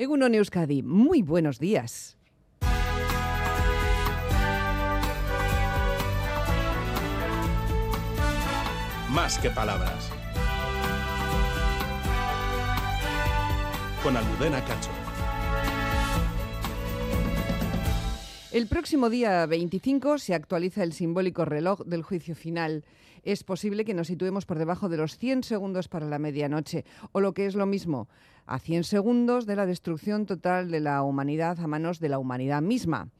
Egunon Euskadi, muy buenos días. Más que palabras. Con Almudena Cacho. El próximo día 25 se actualiza el simbólico reloj del juicio final. Es posible que nos situemos por debajo de los 100 segundos para la medianoche, o lo que es lo mismo, a 100 segundos de la destrucción total de la humanidad a manos de la humanidad misma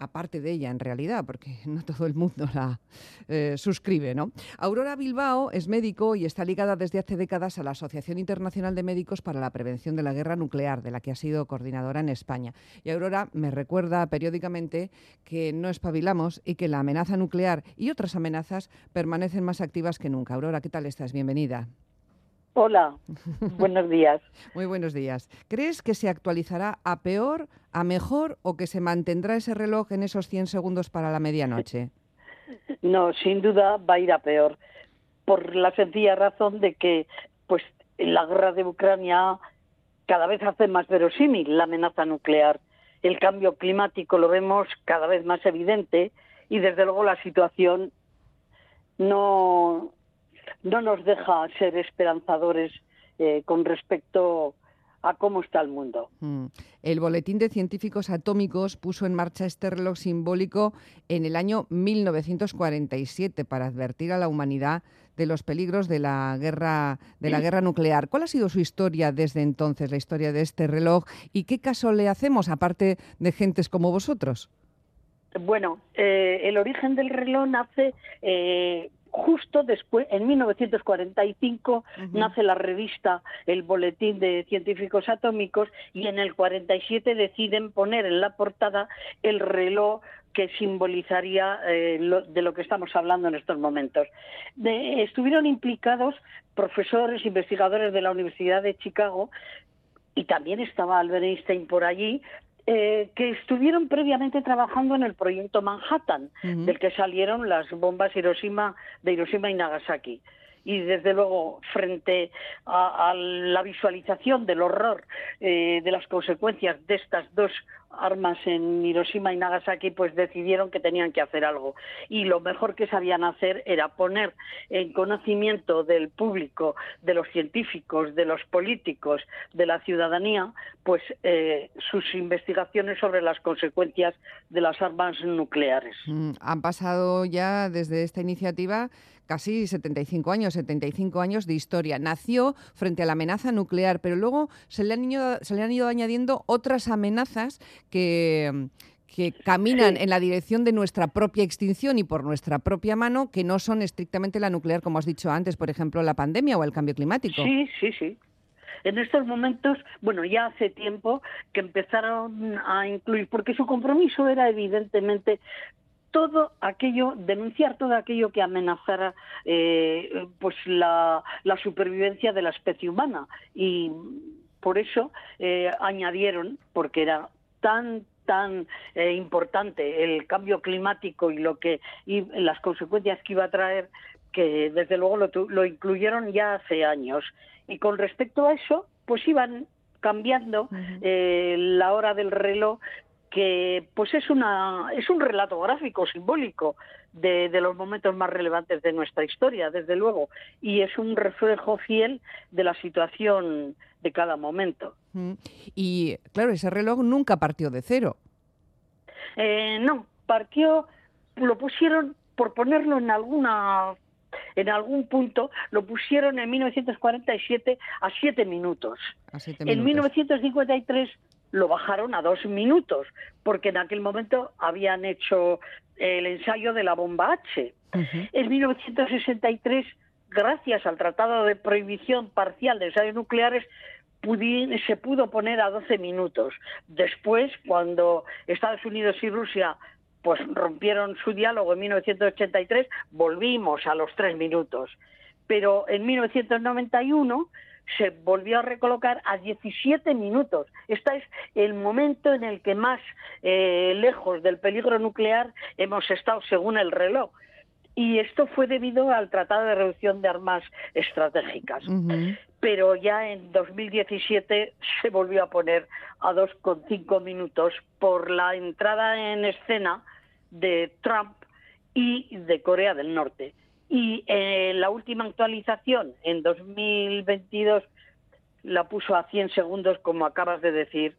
aparte de ella en realidad, porque no todo el mundo la eh, suscribe, ¿no? Aurora Bilbao es médico y está ligada desde hace décadas a la Asociación Internacional de Médicos para la Prevención de la Guerra Nuclear, de la que ha sido coordinadora en España. Y Aurora me recuerda periódicamente que no espabilamos y que la amenaza nuclear y otras amenazas permanecen más activas que nunca. Aurora, ¿qué tal estás? Bienvenida. Hola, buenos días. Muy buenos días. ¿Crees que se actualizará a peor, a mejor o que se mantendrá ese reloj en esos 100 segundos para la medianoche? No, sin duda va a ir a peor, por la sencilla razón de que pues la guerra de Ucrania cada vez hace más verosímil la amenaza nuclear. El cambio climático lo vemos cada vez más evidente y desde luego la situación no no nos deja ser esperanzadores eh, con respecto a cómo está el mundo. Mm. El Boletín de Científicos Atómicos puso en marcha este reloj simbólico en el año 1947 para advertir a la humanidad de los peligros de la guerra de la guerra nuclear. ¿Cuál ha sido su historia desde entonces, la historia de este reloj y qué caso le hacemos aparte de gentes como vosotros? Bueno, eh, el origen del reloj nace eh, justo después, en 1945, nace la revista El Boletín de Científicos Atómicos y en el 47 deciden poner en la portada el reloj que simbolizaría eh, de lo que estamos hablando en estos momentos. estuvieron implicados profesores, investigadores de la Universidad de Chicago y también estaba Albert Einstein por allí, eh, que estuvieron previamente trabajando en el proyecto Manhattan, del que salieron las bombas Hiroshima de Hiroshima y Nagasaki. Y desde luego frente a, la visualización del horror eh, de las consecuencias de estas dos armas en Hiroshima y Nagasaki, pues decidieron que tenían que hacer algo. Y lo mejor que sabían hacer era poner en conocimiento del público, de los científicos, de los políticos, de la ciudadanía, pues eh, sus investigaciones sobre las consecuencias de las armas nucleares. Mm, han pasado ya desde esta iniciativa casi 75 años, 75 años de historia. Nació frente a la amenaza nuclear, pero luego se le han ido, se le han ido añadiendo otras amenazas que que caminan en la dirección de nuestra propia extinción y por nuestra propia mano, que no son estrictamente la nuclear, como has dicho antes, por ejemplo, la pandemia o el cambio climático. Sí, sí, sí. En estos momentos, bueno, ya hace tiempo que empezaron a incluir, porque su compromiso era evidentemente todo aquello, denunciar todo aquello que amenazara eh, pues la, supervivencia de la especie humana. Y por eso eh, añadieron, porque era tan tan eh, importante el cambio climático y lo que y las consecuencias que iba a traer que desde luego lo, lo incluyeron ya hace años. Y con respecto a eso pues iban cambiando la hora del reloj que pues es una es un relato gráfico simbólico de, los momentos más relevantes de nuestra historia desde luego y es un reflejo fiel de la situación de cada momento y claro ese reloj nunca partió de cero eh, no partió lo pusieron por ponerlo en alguna en algún punto lo pusieron en 1947 a siete minutos. A siete minutos. En 1953 lo bajaron a dos minutos, porque en aquel momento habían hecho el ensayo de la bomba H. En 1963, gracias al Tratado de Prohibición Parcial de Ensayos Nucleares, se pudo poner a 12 minutos. Después, cuando Estados Unidos y Rusia pues rompieron su diálogo en 1983, volvimos a los tres minutos. Pero en 1991 se volvió a recolocar a 17 minutos. Este es el momento en el que más eh, lejos del peligro nuclear hemos estado según el reloj. Y esto fue debido al Tratado de Reducción de Armas Estratégicas. Pero ya en 2017 se volvió a poner a 2,5 minutos por la entrada en escena de Trump y de Corea del Norte. Y eh, la última actualización en 2022 la puso a 100 segundos, como acabas de decir,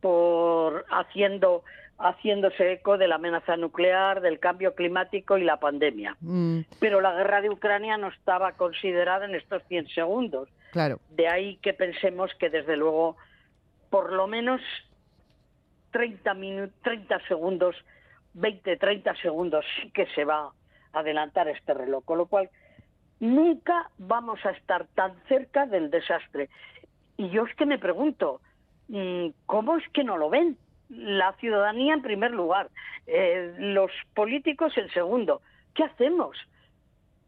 por haciendo haciéndose eco de la amenaza nuclear, del cambio climático y la pandemia. Mm. Pero la guerra de Ucrania no estaba considerada en estos 100 segundos. Claro. De ahí que pensemos que desde luego por lo menos 30 minutos, 30 segundos, 20, 30 segundos sí que se va a adelantar este reloj, con lo cual nunca vamos a estar tan cerca del desastre. Y yo es que me pregunto, mm, ¿cómo es que no lo ven? La ciudadanía en primer lugar, eh, los políticos en segundo. ¿Qué hacemos?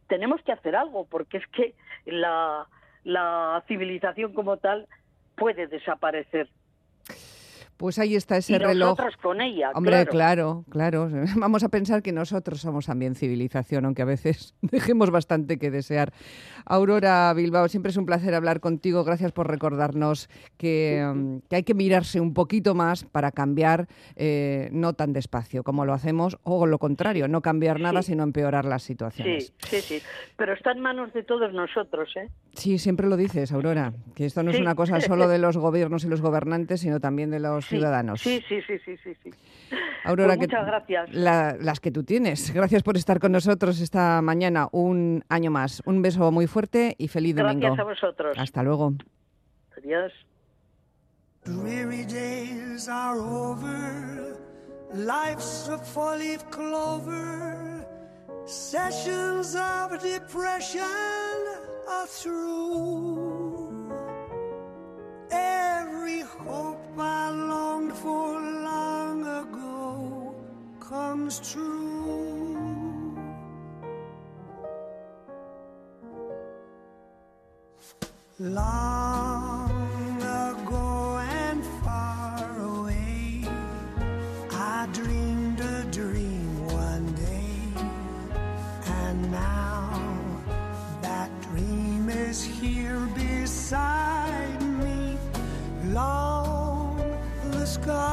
Tenemos que hacer algo, porque es que la, la civilización como tal puede desaparecer. Pues ahí está ese reloj. con ella. Hombre, claro. claro, Vamos a pensar que nosotros somos también civilización, aunque a veces dejemos bastante que desear. Aurora Bilbao, siempre es un placer hablar contigo. Gracias por recordarnos que, mm, hay que mirarse un poquito más para cambiar, eh, no tan despacio como lo hacemos, o lo contrario, no cambiar nada, sino empeorar las situaciones. Sí, sí, sí. Pero está en manos de todos nosotros, ¿eh? Sí, siempre lo dices, Aurora, que esto no es una cosa solo de los gobiernos y los gobernantes, sino también de los ciudadanos. Sí, sí, sí, sí, sí. Aurora, pues muchas gracias. las que tú tienes. Gracias por estar con nosotros esta mañana, un año más. Un beso muy fuerte y feliz domingo. Gracias a vosotros. Hasta luego. Adiós. Sessions of depression are through. Comes true. Long ago and far away, I dreamed a dream one day, and now that dream is here beside me. long the skies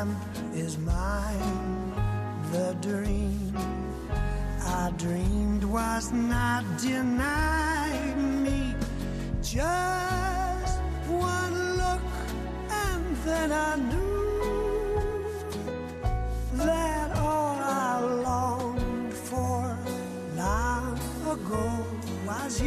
Lamp is mine, the dream I dreamed was not denied me. Just one look, and then I knew that all I longed for long ago was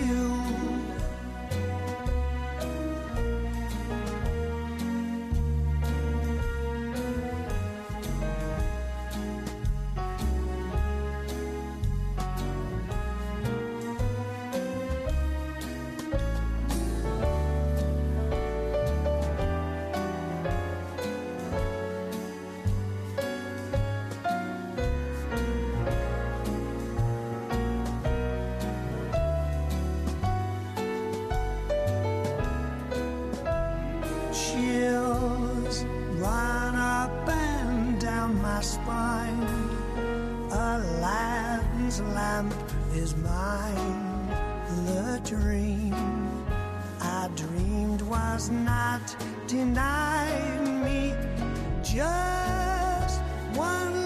find a lamp is mine. The dream I dreamed was not denied me. Just one.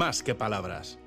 Más que palabras.